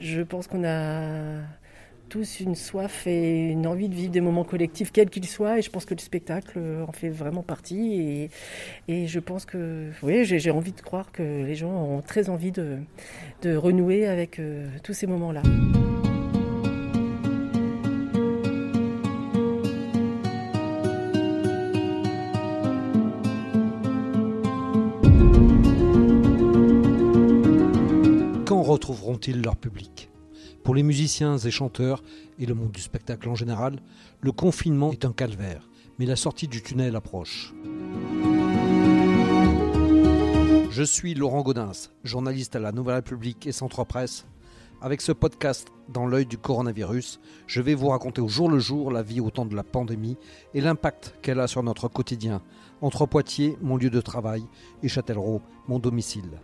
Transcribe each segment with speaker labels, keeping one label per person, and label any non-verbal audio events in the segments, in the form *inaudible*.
Speaker 1: je pense qu'on a tous une soif et une envie de vivre des moments collectifs, quels qu'ils soient. Et je pense que le spectacle en fait vraiment partie. Et, je pense que, oui, j'ai envie de croire que les gens ont très envie de, de renouer avec euh, tous ces moments-là.
Speaker 2: Leur public pour les musiciens et chanteurs et le monde du spectacle en général, le confinement est un calvaire, mais la sortie du tunnel approche. Je suis Laurent Gaudens, journaliste à la Nouvelle République et Centre Presse. Avec ce podcast dans l'œil du coronavirus, je vais vous raconter au jour le jour la vie au temps de la pandémie et l'impact qu'elle a sur notre quotidien, entre Poitiers, mon lieu de travail, et Châtellerault, mon domicile.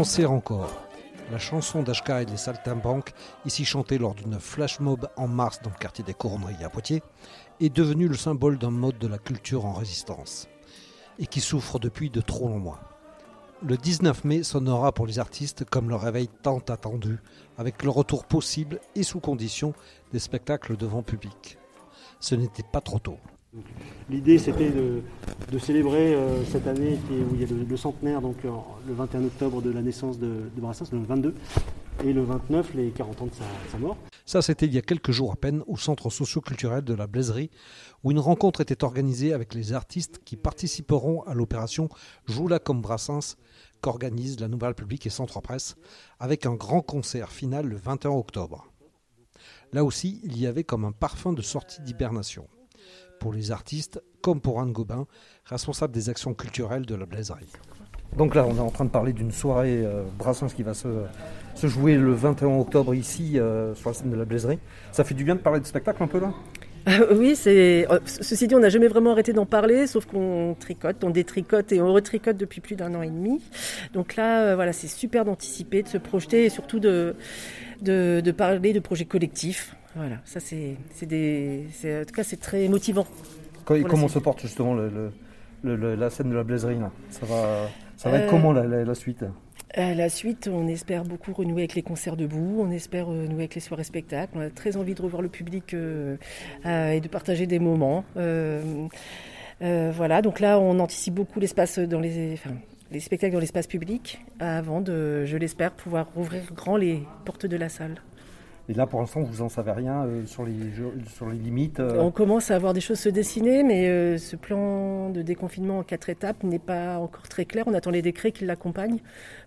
Speaker 2: Encore. La chanson d'Ashka et des Saltimbanques, ici chantée lors d'une flash mob en mars dans le quartier des Couronneries à Poitiers, est devenue le symbole d'un mode de la culture en résistance et qui souffre depuis de trop longs mois. Le 19 mai sonnera pour les artistes comme le réveil tant attendu, avec le retour possible et sous condition des spectacles devant public. Ce n'était pas trop tôt.
Speaker 3: L'idée, c'était de, célébrer euh, cette année où il y a le, centenaire, donc euh, le 21 octobre de la naissance de, Brassens, le 22, et le 29, les 40 ans de sa, mort.
Speaker 2: Ça, c'était il y a quelques jours à peine au centre socio-culturel de la Blaiserie, où une rencontre était organisée avec les artistes qui participeront à l'opération Joue-la comme Brassens, qu'organise la Nouvelle République et Centre Presse, avec un grand concert final le 21 octobre. Là aussi, il y avait comme un parfum de sortie d'hibernation pour les artistes, comme pour Anne Gobin, responsable des actions culturelles de la Blaiserie. Donc là, on est en train de parler d'une soirée euh, Brassens qui va se, jouer le 21 octobre ici, euh, sur la scène de la Blaiserie. Ça fait du bien de parler de spectacle un peu là?
Speaker 1: Oui, c'est. Euh, ceci dit, on n'a jamais vraiment arrêté d'en parler, sauf qu'on tricote, on détricote et on retricote depuis plus d'un an et demi. Donc là, voilà, c'est super d'anticiper, de se projeter et surtout de, de parler de projets collectifs. Voilà, ça c'est, des, en tout cas c'est très motivant.
Speaker 2: comment se porte justement le, la scène de la blaiserie Ça va, ça va être euh, comment la, suite?
Speaker 1: euh, La suite, on espère beaucoup renouer avec les concerts debout, on espère renouer avec les soirées spectacles. On a très envie de revoir le public euh, et de partager des moments. voilà, donc là on anticipe beaucoup l'espace dans les, les spectacles dans l'espace public avant de, je l'espère, pouvoir rouvrir grand les portes de la salle.
Speaker 2: Et là, pour l'instant, vous n'en savez rien euh, sur, les, sur les limites euh
Speaker 1: On commence à avoir des choses se dessiner, mais euh, ce plan de déconfinement en quatre étapes n'est pas encore très clair. On attend les décrets qui l'accompagnent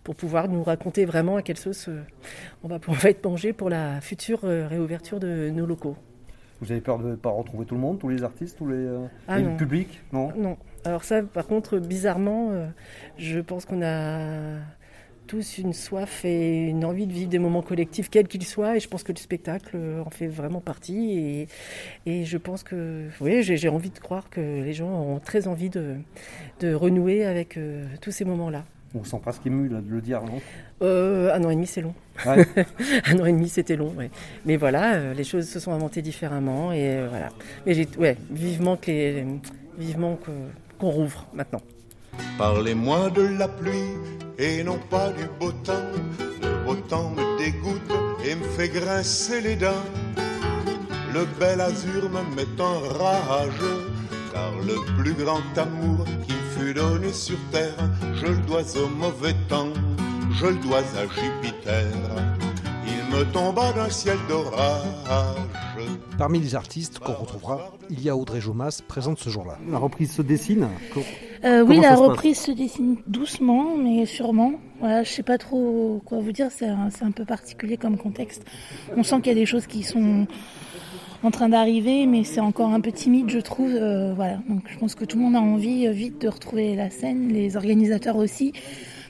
Speaker 1: pour pouvoir nous raconter vraiment à quelle sauce on va, pouvoir être mangé pour la future réouverture de nos locaux.
Speaker 2: Vous avez peur de ne pas retrouver tout le monde, tous les artistes, tous les, ah le public
Speaker 1: Non? Non. Alors ça, par contre, bizarrement, je pense qu'on a tous une soif et une envie de vivre des moments collectifs, quels qu'ils soient. Et je pense que le spectacle en fait vraiment partie. Et, et je pense que, oui, j'ai envie de croire que les gens ont très envie de, de renouer avec euh, tous ces moments-là.
Speaker 2: On sent presque ému de le dire, non?
Speaker 1: Euh, Un an et demi, c'est long. *laughs* un an et demi, c'était long. Ouais. Mais voilà, euh, les choses se sont inventées différemment. Et voilà. Mais j'ai, ouais, vivement que les, vivement qu'on rouvre maintenant.
Speaker 4: Parlez-moi de la pluie et non pas du beau temps. Le beau temps me dégoûte et me fait grincer les dents. Le bel azur me met en rage, car le plus grand amour qui fut donné sur terre, je le dois au mauvais temps, je le dois à Jupiter. Il me tomba d'un ciel d'orage.
Speaker 2: Parmi les artistes qu'on retrouvera, il y a Audrey Jomas, présente ce jour-là.
Speaker 3: La reprise se dessine
Speaker 5: euh, Oui, la reprise se dessine doucement, mais sûrement. Voilà, je sais pas trop quoi vous dire, c'est un, peu particulier comme contexte. On sent qu'il y a des choses qui sont en train d'arriver, mais c'est encore un peu timide, je trouve. Euh, voilà, donc je pense que tout le monde a envie euh, vite de retrouver la scène, les organisateurs aussi,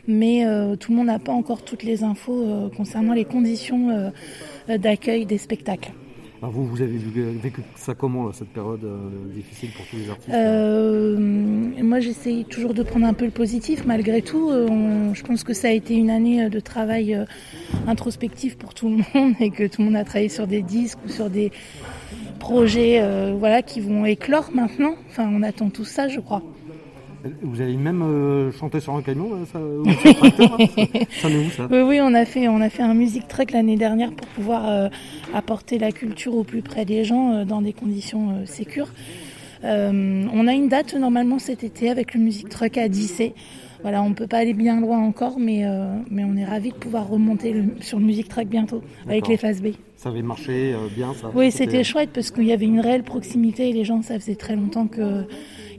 Speaker 5: mais tout le monde n'a pas encore toutes les infos concernant les conditions d'accueil des spectacles.
Speaker 3: Vous, vous avez vécu ça comment, cette période euh, difficile pour tous les artistes
Speaker 5: euh, Moi, j'essaye toujours de prendre un peu le positif. Malgré tout, euh, je pense que ça a été une année de travail introspectif pour tout le *laughs* monde et que tout le monde a travaillé sur des disques ou sur des projets voilà, qui vont éclore maintenant. Enfin, on attend tout ça, je crois.
Speaker 3: Vous avez même euh, chanté sur un camion, ça,
Speaker 5: Oui, oui, on a fait, on a fait un music truck l'année dernière pour pouvoir euh, apporter la culture au plus près des gens euh, dans des conditions sécures. on a une date normalement cet été avec le music truck à Dissé. Voilà, on peut pas aller bien loin encore, mais, mais on est ravis de pouvoir remonter sur le music truck bientôt avec les phases B.
Speaker 3: Ça avait marché bien, ça?
Speaker 5: Oui, c'était chouette parce qu'il y avait une réelle proximité et les gens, ça faisait très longtemps que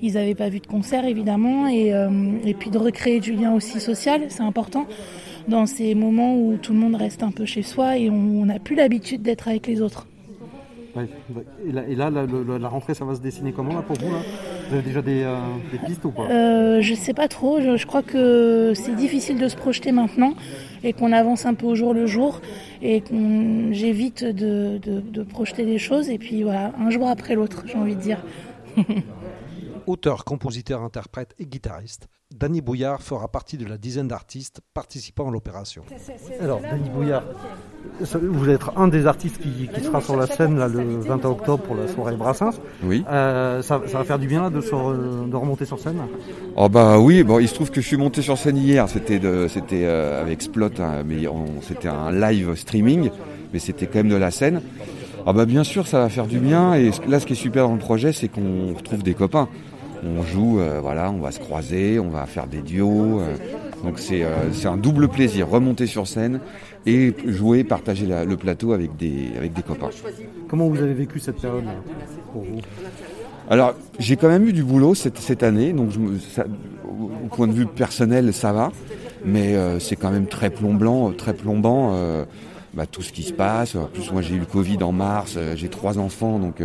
Speaker 5: ils n'avaient pas vu de concert évidemment euh, et, puis de recréer du lien aussi social, c'est important dans ces moments où tout le monde reste un peu chez soi et on n'a plus l'habitude d'être avec les autres.
Speaker 3: Et là, la, rentrée, ça va se dessiner comment là, pour vous Vous avez déjà des, euh, pistes ou pas?
Speaker 5: Euh, Je ne sais pas trop. Je, crois que c'est difficile de se projeter maintenant et qu'on avance un peu au jour le jour et qu'on j'évite de, de projeter des choses et puis voilà, un jour après l'autre, j'ai envie de dire. *laughs*
Speaker 2: auteur, compositeur, interprète et guitariste. Danny Bouillard fera partie de la dizaine d'artistes participant à l'opération.
Speaker 3: Alors, Danny Bouillard, vous êtes un des artistes qui, sera sur la scène le 20 octobre pour la soirée Brassens.
Speaker 6: Oui.
Speaker 3: Euh, ça, va faire du bien de, remonter sur scène
Speaker 6: Oh bah oui, bon, il se trouve que je suis monté sur scène hier, c'était euh, avec Splot, hein, mais c'était un live streaming, mais c'était quand même de la scène. Ah bah bien sûr, ça va faire du bien. Et là, ce qui est super dans le projet, c'est qu'on retrouve des copains on joue, euh, voilà, on va se croiser, on va faire des duos. Euh. donc euh, c'est un double plaisir, remonter sur scène et jouer, partager le plateau avec des, avec des copains.
Speaker 3: Comment vous avez vécu cette période pour vous?
Speaker 6: Alors j'ai quand même eu du boulot cette, cette année, donc au point de vue personnel ça va, mais c'est quand même très plombant, très plombant. Bah, tout ce qui se passe. En plus, moi, j'ai eu le Covid en mars. j'ai trois enfants, donc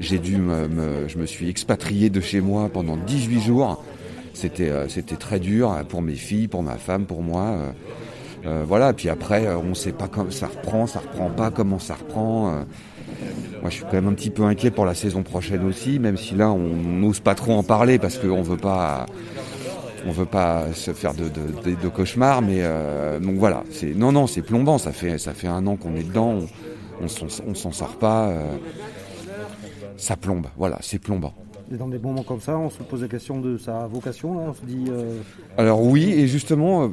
Speaker 6: j'ai dû me, je me suis expatrié de chez moi pendant 18 jours. C'était, euh, c'était très dur pour mes filles, pour ma femme, pour moi. Euh, euh voilà, puis après, euh, on ne sait pas quand ça reprend, ça reprend pas, comment ça reprend. moi, je suis quand même un petit peu inquiet pour la saison prochaine aussi, même si là, on n'ose pas trop en parler parce qu'on veut pas, on veut pas se faire de, de, de, cauchemars. Mais donc voilà, c'est non, non, c'est plombant. Ça fait, ça fait un an qu'on est dedans, on, on s'en sort pas ça plombe. Voilà, c'est plombant.
Speaker 3: Et dans des moments comme ça, on se pose la question de sa vocation, là, on se dit... Euh,
Speaker 6: Alors oui, et justement, euh,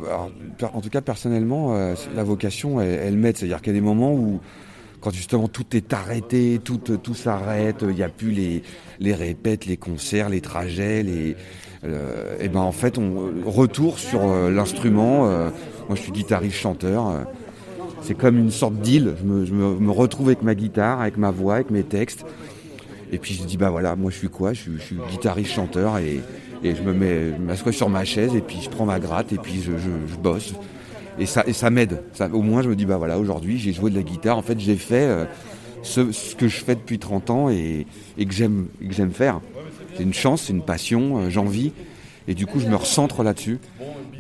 Speaker 6: en tout cas personnellement, euh, la vocation, elle, m'aide. C'est-à-dire qu'il y a des moments où, quand justement tout est arrêté, tout, tout s'arrête, il n'y a plus les, les répètes, les concerts, les trajets, les... et ben en fait, on retour sur l'instrument. moi, je suis guitariste-chanteur. c'est comme une sorte d'île. Je, me, je me retrouve avec ma guitare, avec ma voix, avec mes textes. Et puis je dis bah voilà, moi je suis quoi? Je suis, guitariste chanteur et, je me mets, m'assois sur ma chaise et puis je prends ma gratte et puis je, bosse. Et ça, et ça m'aide. au moins je me dis bah voilà, aujourd'hui j'ai joué de la guitare. En fait j'ai fait euh, ce, que je fais depuis 30 ans et, que j'aime que j'aime faire. C'est une chance, c'est une passion, euh, j'en vis. Et du coup je me recentre là-dessus.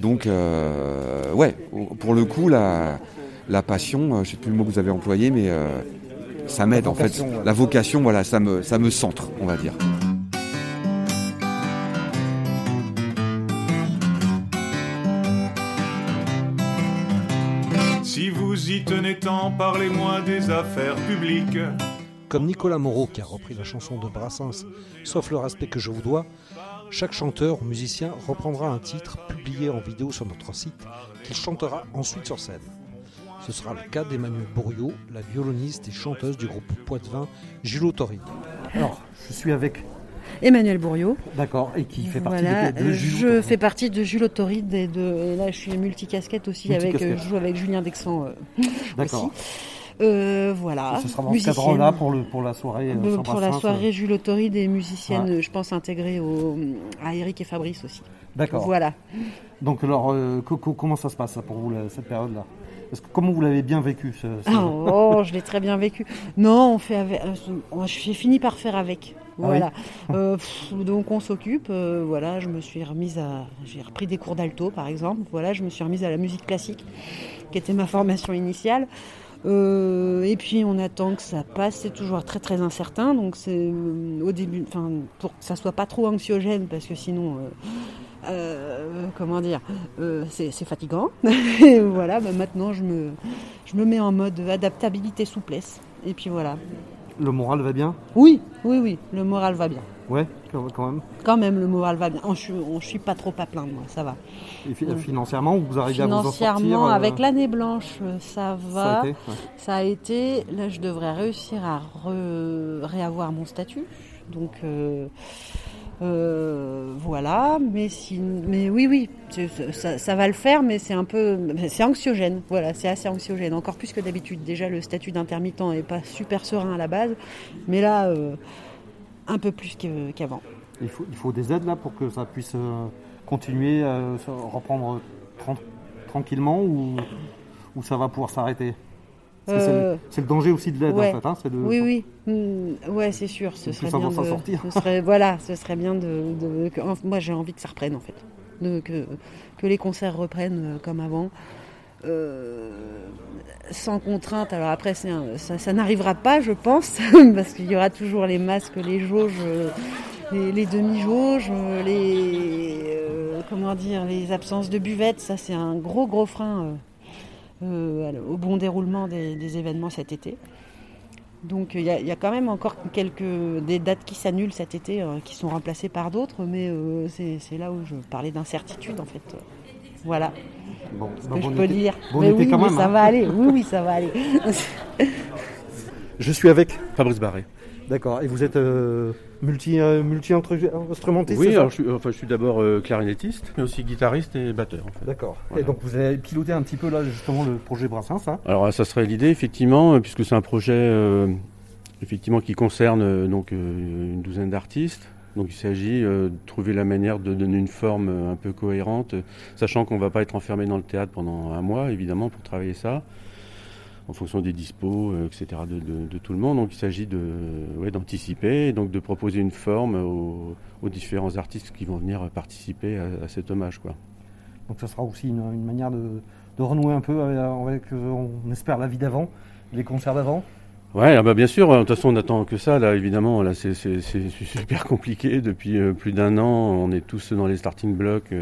Speaker 6: Donc euh, ouais, pour le coup la, la passion, je sais plus le mot que vous avez employé, mais ça m'aide en fait. La vocation, voilà, ça me, ça me centre, on va dire.
Speaker 7: Si vous y tenez tant, parlez-moi des affaires publiques.
Speaker 2: Comme Nicolas Moreau qui a repris la chanson de Brassens, Sauf le respect que je vous dois, chaque chanteur ou musicien reprendra un titre publié en vidéo sur notre site qu'il chantera ensuite sur scène. Ce sera le cas d'Emmanuel Bourriot, la violoniste et chanteuse du groupe Poitevin Jules Torrid.
Speaker 3: Alors, je suis avec
Speaker 1: Emmanuel Bourriot.
Speaker 3: D'accord, et qui fait partie de,
Speaker 1: Jules Je fais partie de Jules Autoride et, de, là je suis multicasquette aussi, avec, euh, je joue avec Julien Dexan euh, *laughs* D'accord. Euh, voilà.
Speaker 3: ce sera dans ce cadre-là pour, le, pour la soirée.
Speaker 1: Euh, pour la soirée, Jules Autoride et musicienne, je pense, intégrée au, à Eric et Fabrice aussi.
Speaker 3: D'accord.
Speaker 1: Voilà.
Speaker 3: Donc, alors, comment ça se passe pour vous, cette période-là? Que comment vous l'avez bien vécu
Speaker 1: Oh, je l'ai très bien vécu. Non, on fait avec. Euh, j'ai fini par faire avec. Ah voilà. *laughs* Euh, donc on s'occupe. Euh, voilà, je me suis remise à. J'ai repris des cours d'alto, par exemple. Voilà, je me suis remise à la musique classique, qui était ma formation initiale.
Speaker 8: et puis on attend que ça passe, c'est toujours très très incertain, donc c'est au début, enfin pour que ça soit pas trop anxiogène, parce que sinon euh, comment dire, euh, c'est fatigant. et *laughs* voilà, bah, maintenant je me, je me mets en mode adaptabilité, souplesse. Et puis voilà.
Speaker 3: Le moral va bien?
Speaker 8: Oui, oui, oui, le moral va bien.
Speaker 3: Ouais, quand même.
Speaker 8: Quand même, le moral va bien. Je ne suis pas trop à plaindre, moi, ça va.
Speaker 3: Et financièrement, vous arrivez à vous en sortir
Speaker 8: Financièrement, euh, avec l'année blanche, ça va. Ça a, été, Là, je devrais réussir à réavoir mon statut. Donc, euh, voilà, mais, si, mais oui, oui, ça, va le faire, mais c'est un peu, c'est anxiogène. Voilà, c'est assez anxiogène, encore plus que d'habitude. Déjà, le statut d'intermittent n'est pas super serein à la base, mais là, euh, un peu plus qu'avant.
Speaker 3: il, faut, des aides là pour que ça puisse euh, continuer à reprendre tranquillement ou, ça va pouvoir s'arrêter? euh, c'est le, danger aussi de l'aide en fait. Hein,
Speaker 8: oui, oui, mm, ouais, c'est sûr. Ce serait bien de, sortir. Ce serait, voilà, ce serait bien de. moi, j'ai envie que ça reprenne en fait, de, que, que les concerts reprennent euh, comme avant. Euh, sans contrainte. Alors après, ça, ça n'arrivera pas, je pense, *laughs* parce qu'il y aura toujours les masques, les jauges, les, demi-jauges, les comment dire, les absences de buvettes. Ça, c'est un gros gros frein euh, au bon déroulement des, événements cet été. Donc il y, a quand même encore quelques des dates qui s'annulent cet été, euh, qui sont remplacées par d'autres, mais euh, c'est là où je parlais d'incertitude en fait. Voilà. Bon, ce que je peux dire. mais oui, mais ça va aller. Oui, oui, ça va aller. *laughs* *laughs*
Speaker 3: je suis avec Fabrice Barré. D'accord. Et vous êtes euh, multi, euh, multi instrumentiste
Speaker 9: Oui, alors je suis, enfin, je suis d'abord euh, clarinettiste, mais aussi guitariste et batteur.
Speaker 3: D'accord. Et donc vous avez piloté un petit peu là justement le projet Brassens. ça hein?
Speaker 9: Alors ça serait l'idée effectivement, puisque c'est un projet effectivement qui concerne donc une douzaine d'artistes. Donc il s'agit de trouver la manière de donner une forme un peu cohérente, sachant qu'on ne va pas être enfermé dans le théâtre pendant un mois évidemment pour travailler ça en fonction des dispos, euh, etc., de, tout le monde. Donc il s'agit de, d'anticiper, donc de proposer une forme aux, différents artistes qui vont venir participer à, cet hommage. Quoi.
Speaker 3: Donc ça sera aussi une, manière de, renouer un peu avec, euh, on espère, la vie d'avant, les concerts d'avant
Speaker 9: Ouais, ah bah bien sûr. De toute façon, on attend que ça. Là, évidemment, là, c'est, *laughs* super compliqué. Depuis euh, plus d'un an, on est tous dans les starting blocks.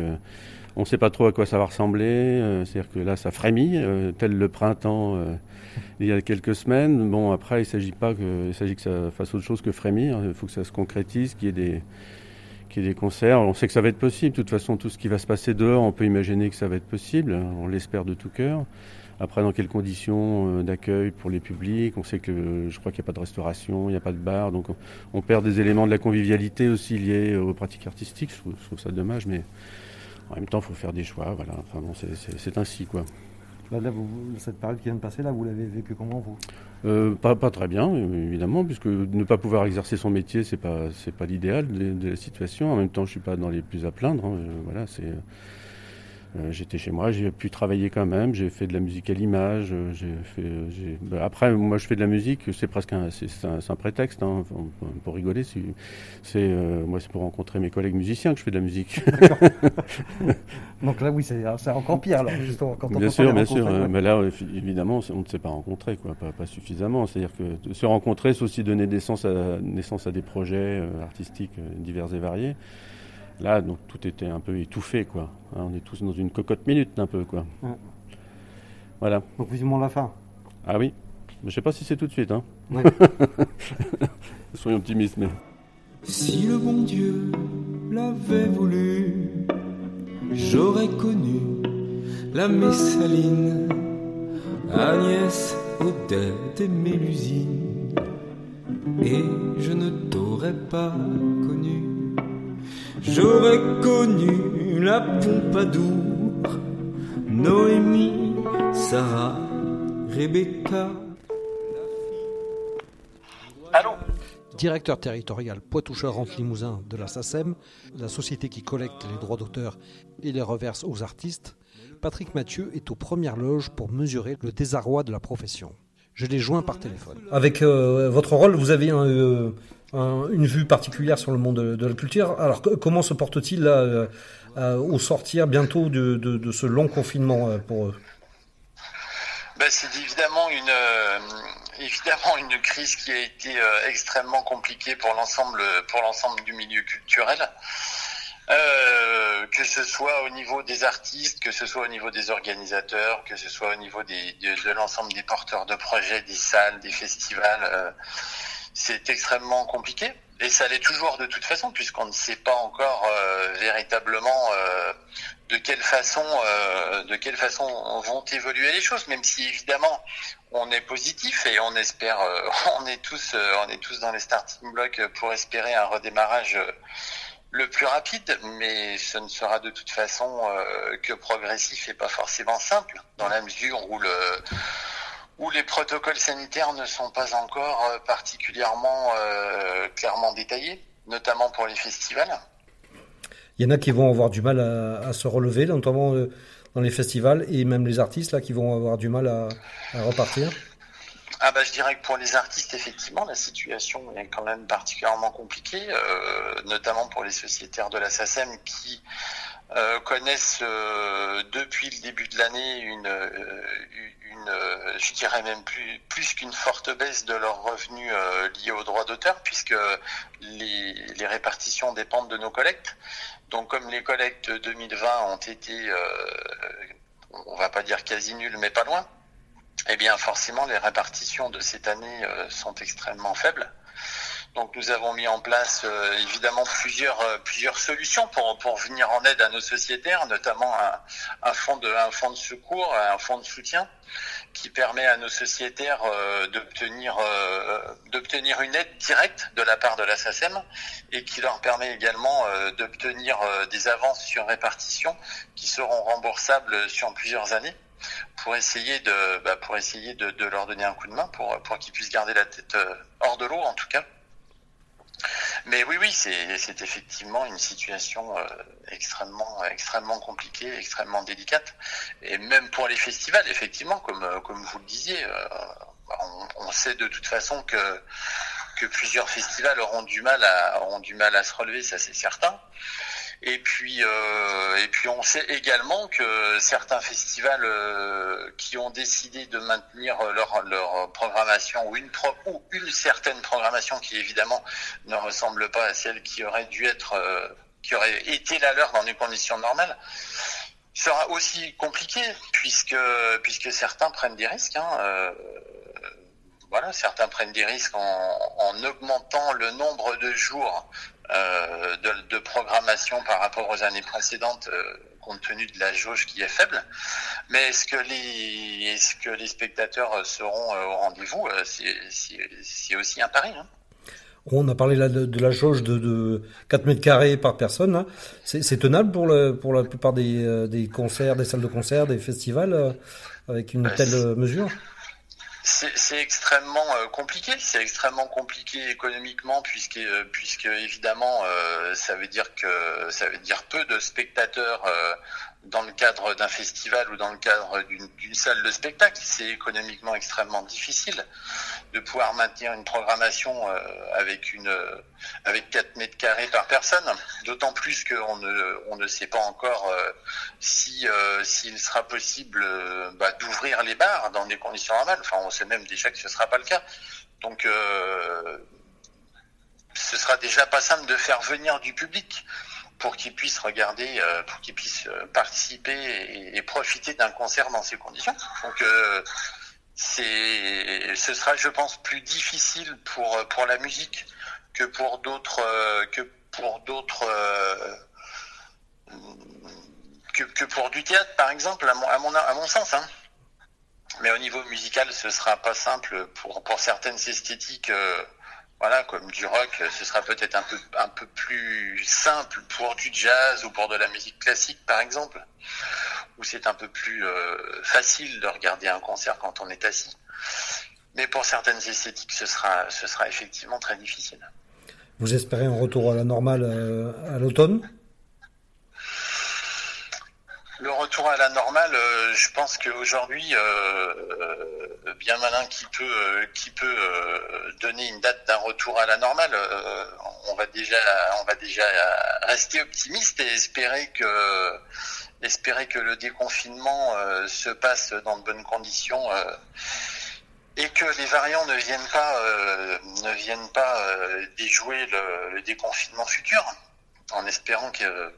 Speaker 9: On ne sait pas trop à quoi ça va ressembler. c'est-à-dire que là, ça frémit, tel le printemps il y a quelques semaines. Bon, après, il s'agit pas que, il que ça fasse autre chose que frémir. Il faut que ça se concrétise, qu'il y ait des, des concerts. On sait que ça va être possible. De toute façon, tout ce qui va se passer dehors, on peut imaginer que ça va être possible. On l'espère de tout cœur. Après, dans quelles conditions euh, d'accueil pour les publics On sait que je crois qu'il n'y a pas de restauration, il n'y a pas de bar, donc on, perd des éléments de la convivialité aussi liés aux pratiques artistiques. Je trouve, ça dommage, mais en même temps, il faut faire des choix. Voilà. Enfin bon, c'est ainsi, quoi.
Speaker 3: Là, cette période qui vient de passer, là, vous l'avez vécu comment vous?
Speaker 9: Euh, pas, pas, très bien, évidemment, puisque ne pas pouvoir exercer son métier, c'est pas c'est pas l'idéal de, la situation. En même temps, je suis pas dans les plus à plaindre. Hein. Voilà, c'est euh, j'étais chez moi, j'ai pu travailler quand même, j'ai fait de la musique à l'image, euh, fait. Bah, après, moi, je fais de la musique, c'est presque un, c'est, un, prétexte hein, pour, rigoler. C'est, euh, moi, c'est pour rencontrer mes collègues musiciens que je fais de la musique. *laughs*
Speaker 3: Donc là, oui, c'est, encore pire, alors, justement,
Speaker 9: quand on Bien sûr, bien sûr. mais là, évidemment, on ne s'est pas rencontré, quoi, pas, suffisamment. C'est-à-dire que se rencontrer, c'est aussi donner naissance à, naissance à des projets artistiques divers et variés. Là, donc tout était un peu étouffé, quoi. Hein, on est tous dans une cocotte minute, un peu, quoi. Voilà.
Speaker 3: Donc vivement la fin.
Speaker 9: Ah oui. Je sais pas si c'est tout de suite, hein. *laughs* Soyons optimistes, mais.
Speaker 10: Si le bon Dieu l'avait voulu, j'aurais connu la Messaline, Agnès, Odette et Mélusine, et je ne t'aurais pas connu J'aurais connu la Pompadour, Noémie, Sarah, Rebecca.
Speaker 2: Allô Directeur territorial Poitou-Charentes-Limousin de la SACEM, la société qui collecte les droits d'auteur et les reverse aux artistes, Patrick Mathieu est aux premières loges pour mesurer le désarroi de la profession. Je l'ai joint par téléphone.
Speaker 3: Avec euh, votre rôle, vous avez un, euh, une vue particulière sur le monde de, la culture. Alors comment se porte-t-il euh, euh, au sortir bientôt de, ce long confinement euh, pour eux?
Speaker 11: Bah, C'est évidemment une, euh, évidemment une crise qui a été euh, extrêmement compliquée pour l'ensemble, pour l'ensemble du milieu culturel. Euh, que ce soit au niveau des artistes, que ce soit au niveau des organisateurs, que ce soit au niveau des, de, l'ensemble des porteurs de projets, des salles, des festivals, euh, c'est extrêmement compliqué. Et ça l'est toujours de toute façon, puisqu'on ne sait pas encore euh, véritablement euh, de quelle façon, euh, de quelle façon vont évoluer les choses. Même si évidemment on est positif et on espère, *laughs* on est tous, on est tous dans les starting blocks pour espérer un redémarrage le plus rapide, mais ce ne sera de toute façon que progressif et pas forcément simple, dans la mesure où le où les protocoles sanitaires ne sont pas encore euh, particulièrement euh, clairement détaillés, notamment pour les festivals.
Speaker 2: Il y en a qui vont avoir du mal à, se relever, notamment euh, dans les festivals, et même les artistes là qui vont avoir du mal à, repartir.
Speaker 11: Ah bah, je dirais que pour les artistes, effectivement, la situation est quand même particulièrement compliquée, notamment pour les sociétaires de la SACEM qui connaissent depuis le début de l'année une, euh, je dirais même plus, plus qu'une forte baisse de leurs revenus euh, liés aux droits d'auteur, puisque les, les, répartitions dépendent de nos collectes. Donc comme les collectes 2020 ont été, euh, on va pas dire quasi nulles, mais pas loin, eh bien forcément les répartitions de cette année sont extrêmement faibles. Donc nous avons mis en place euh, évidemment plusieurs euh, plusieurs solutions pour pour venir en aide à nos sociétaires, notamment un, un fonds de un fonds de secours, un fonds de soutien qui permet à nos sociétaires euh, d'obtenir d'obtenir une aide directe de la part de la SACEM et qui leur permet également d'obtenir des avances sur répartition qui seront remboursables sur plusieurs années pour essayer de bah, pour essayer de, leur donner un coup de main pour pour qu'ils puissent garder la tête hors de l'eau en tout cas mais oui, oui, c'est effectivement une situation euh, extrêmement, extrêmement compliquée, extrêmement délicate. Et même pour les festivals, effectivement, comme, euh, comme vous le disiez, euh, on, sait de toute façon que, que plusieurs festivals auront du mal auront du mal à se relever, ça c'est certain. Et puis, euh, et puis on sait également que certains festivals euh, qui ont décidé de maintenir leur, leur programmation ou une, ou une certaine programmation qui évidemment ne ressemble pas à celle qui aurait dû être, euh, qui aurait été la leur dans des conditions normales, sera aussi compliqué puisque puisque certains prennent des risques. Hein, voilà, certains prennent des risques en, en, augmentant le nombre de jours euh, de, de, programmation par rapport aux années précédentes, euh, compte tenu de la jauge qui est faible. Mais est-ce que les, est-ce que les spectateurs seront euh, au rendez-vous c'est, aussi un pari. Hein.
Speaker 2: On a parlé là de, la jauge de, de, 4 mètres carrés par personne. C'est, tenable pour, le, pour la plupart des, des, concerts, des salles de concert, des festivals, avec une bah, telle mesure?
Speaker 11: C'est extrêmement euh, compliqué. C'est extrêmement compliqué économiquement puisque, euh, évidemment, euh, ça veut dire que ça veut dire peu de spectateurs dans le cadre d'un festival ou dans le cadre d'une salle de spectacle. C'est économiquement extrêmement difficile de pouvoir maintenir une programmation euh, avec une avec 4 mètres carrés par personne. D'autant plus qu'on ne on ne sait pas encore euh, si euh, s'il sera possible bah, d'ouvrir les bars dans des conditions normales. Enfin, on sait même déjà que ce sera pas le cas. Donc ce sera déjà pas simple de faire venir du public pour qu'ils puissent regarder, euh, pour qu'ils puissent euh, participer et, profiter d'un concert dans ces conditions. Donc euh, c'est, ce sera, je pense, plus difficile pour pour la musique que pour d'autres que pour d'autres que, pour du théâtre, par exemple, à mon à mon, à mon sens. Hein. Mais au niveau musical, ce sera pas simple pour pour certaines esthétiques voilà, comme du rock, ce sera peut-être un peu, un peu plus simple pour du jazz ou pour de la musique classique, par exemple, où c'est un peu plus euh, facile de regarder un concert quand on est assis. Mais pour certaines esthétiques, ce sera, ce sera effectivement très difficile.
Speaker 2: Vous espérez un retour à la normale euh, à l'automne?
Speaker 11: Le retour à la normale, euh, je pense qu'aujourd'hui, euh, bien malin qui peut, qui peut donner une date d'un retour à la normale, on va déjà, on va déjà rester optimiste et espérer que, espérer que le déconfinement se passe dans de bonnes conditions et que les variants ne viennent pas, ne viennent pas déjouer le, le déconfinement futur, en espérant que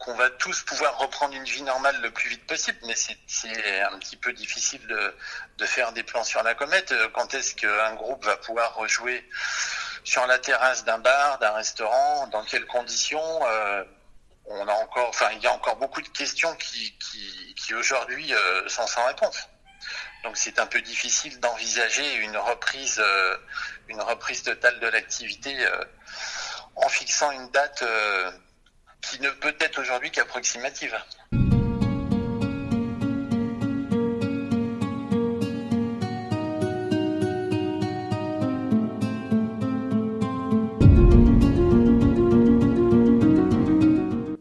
Speaker 11: qu'on va tous pouvoir reprendre une vie normale le plus vite possible, mais c'est un petit peu difficile de, faire des plans sur la comète. Quand est-ce qu'un groupe va pouvoir rejouer sur la terrasse d'un bar, d'un restaurant, dans quelles conditions? Euh, On a encore, enfin, il y a encore beaucoup de questions qui, qui, qui aujourd'hui euh, sont sans réponse. Donc c'est un peu difficile d'envisager une reprise, euh, une reprise totale de l'activité euh, en fixant une date euh, qui ne peut être aujourd'hui qu'approximative.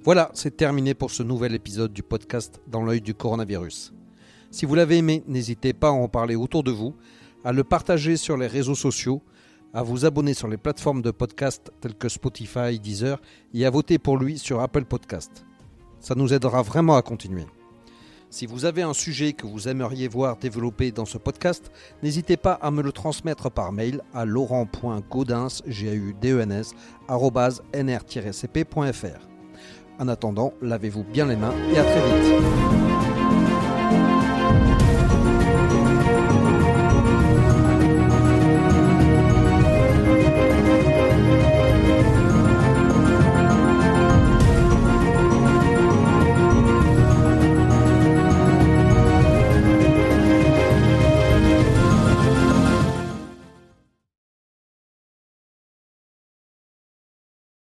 Speaker 2: Voilà, c'est terminé pour ce nouvel épisode du podcast Dans l'œil du coronavirus. Si vous l'avez aimé, n'hésitez pas à en parler autour de vous, à le partager sur les réseaux sociaux à vous abonner sur les plateformes de podcast telles que Spotify, Deezer et à voter pour lui sur Apple Podcast. Ça nous aidera vraiment à continuer. Si vous avez un sujet que vous aimeriez voir développé dans ce podcast, n'hésitez pas à me le transmettre par mail à laurent.gaudens, nr-cp.fr. En attendant, lavez-vous bien les mains et à très vite.